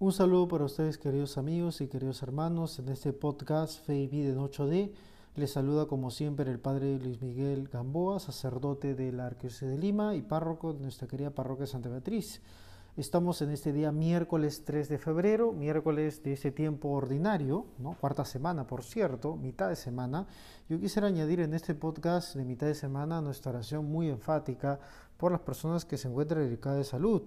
Un saludo para ustedes, queridos amigos y queridos hermanos, en este podcast Fe y Vida en 8D. Les saluda como siempre el Padre Luis Miguel Gamboa, sacerdote de la Arquidiócesis de Lima y párroco de nuestra querida parroquia Santa Beatriz. Estamos en este día miércoles 3 de febrero, miércoles de ese tiempo ordinario, ¿no? cuarta semana por cierto, mitad de semana. Yo quisiera añadir en este podcast de mitad de semana nuestra oración muy enfática por las personas que se encuentran delicadas de salud.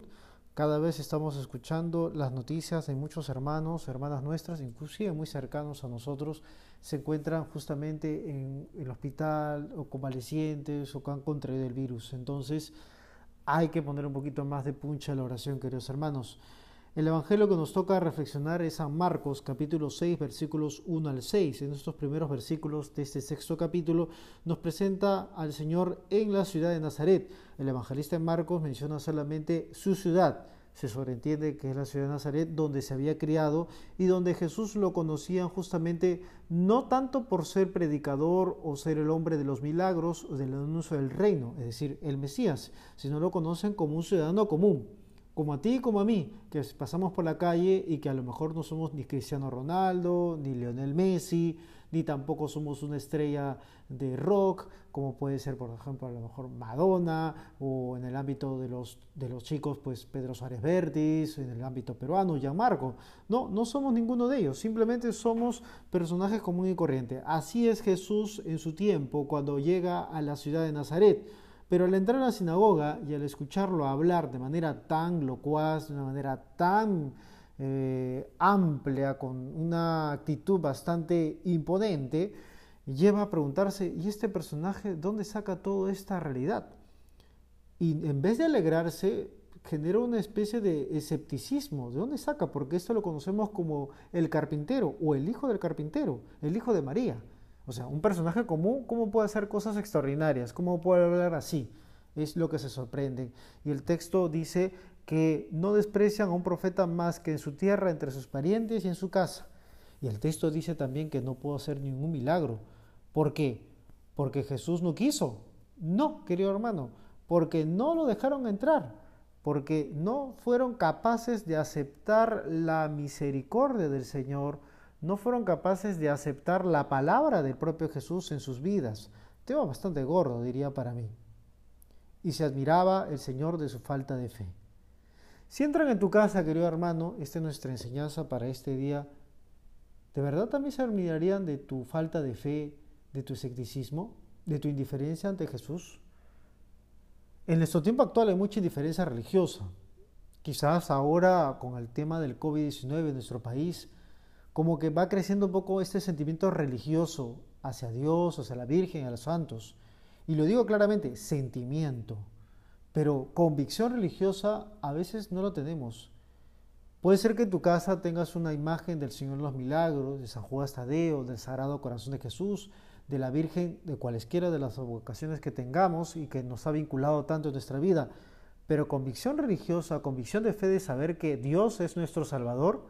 Cada vez estamos escuchando las noticias de muchos hermanos, hermanas nuestras, inclusive muy cercanos a nosotros, se encuentran justamente en el hospital o convalecientes o que han contraído el virus. Entonces hay que poner un poquito más de puncha a la oración, queridos hermanos. El Evangelio que nos toca reflexionar es San Marcos, capítulo 6, versículos 1 al 6. En estos primeros versículos de este sexto capítulo nos presenta al Señor en la ciudad de Nazaret. El evangelista Marcos menciona solamente su ciudad. Se sobreentiende que es la ciudad de Nazaret donde se había criado y donde Jesús lo conocían justamente no tanto por ser predicador o ser el hombre de los milagros o del anuncio del reino, es decir, el Mesías, sino lo conocen como un ciudadano común como a ti como a mí, que pasamos por la calle y que a lo mejor no somos ni Cristiano Ronaldo, ni Lionel Messi, ni tampoco somos una estrella de rock, como puede ser, por ejemplo, a lo mejor Madonna, o en el ámbito de los, de los chicos, pues Pedro Suárez Vértiz, en el ámbito peruano, Gianmarco. No, no somos ninguno de ellos, simplemente somos personajes comunes y corrientes. Así es Jesús en su tiempo, cuando llega a la ciudad de Nazaret pero al entrar a la sinagoga y al escucharlo hablar de manera tan locuaz, de una manera tan eh, amplia, con una actitud bastante imponente, lleva a preguntarse, ¿y este personaje dónde saca toda esta realidad? Y en vez de alegrarse, genera una especie de escepticismo. ¿De dónde saca? Porque esto lo conocemos como el carpintero o el hijo del carpintero, el hijo de María. O sea, un personaje común, ¿cómo puede hacer cosas extraordinarias? ¿Cómo puede hablar así? Es lo que se sorprende. Y el texto dice que no desprecian a un profeta más que en su tierra, entre sus parientes y en su casa. Y el texto dice también que no pudo hacer ningún milagro. ¿Por qué? Porque Jesús no quiso. No, querido hermano, porque no lo dejaron entrar, porque no fueron capaces de aceptar la misericordia del Señor, no fueron capaces de aceptar la palabra del propio Jesús en sus vidas. Tema bastante gordo, diría para mí. Y se admiraba el Señor de su falta de fe. Si entran en tu casa, querido hermano, esta es nuestra enseñanza para este día, ¿de verdad también se admirarían de tu falta de fe, de tu escepticismo, de tu indiferencia ante Jesús? En nuestro tiempo actual hay mucha indiferencia religiosa. Quizás ahora con el tema del COVID-19 en nuestro país, como que va creciendo un poco este sentimiento religioso hacia Dios, hacia la Virgen, a los santos. Y lo digo claramente, sentimiento. Pero convicción religiosa a veces no lo tenemos. Puede ser que en tu casa tengas una imagen del Señor de los Milagros, de San Juan Tadeo, del Sagrado Corazón de Jesús, de la Virgen, de cualesquiera de las vocaciones que tengamos y que nos ha vinculado tanto en nuestra vida. Pero convicción religiosa, convicción de fe de saber que Dios es nuestro Salvador,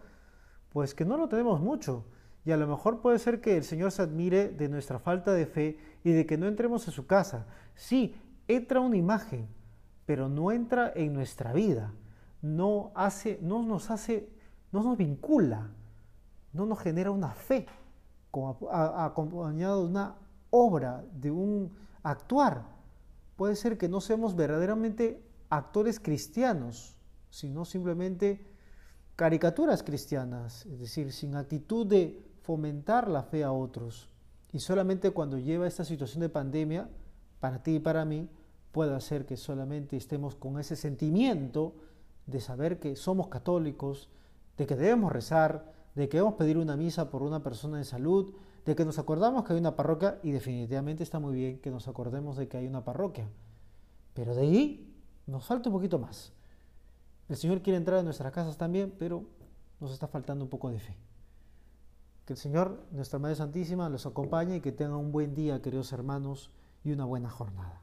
pues que no lo tenemos mucho. Y a lo mejor puede ser que el Señor se admire de nuestra falta de fe y de que no entremos en su casa. Sí, entra una imagen, pero no entra en nuestra vida. No, hace, no nos hace, no nos vincula, no nos genera una fe acompañado de una obra, de un actuar. Puede ser que no seamos verdaderamente actores cristianos, sino simplemente caricaturas cristianas, es decir, sin actitud de fomentar la fe a otros. Y solamente cuando lleva esta situación de pandemia, para ti y para mí, puede hacer que solamente estemos con ese sentimiento de saber que somos católicos, de que debemos rezar, de que debemos pedir una misa por una persona en salud, de que nos acordamos que hay una parroquia y definitivamente está muy bien que nos acordemos de que hay una parroquia. Pero de ahí nos falta un poquito más. El Señor quiere entrar en nuestras casas también, pero nos está faltando un poco de fe. Que el Señor, nuestra Madre Santísima, los acompañe y que tengan un buen día, queridos hermanos, y una buena jornada.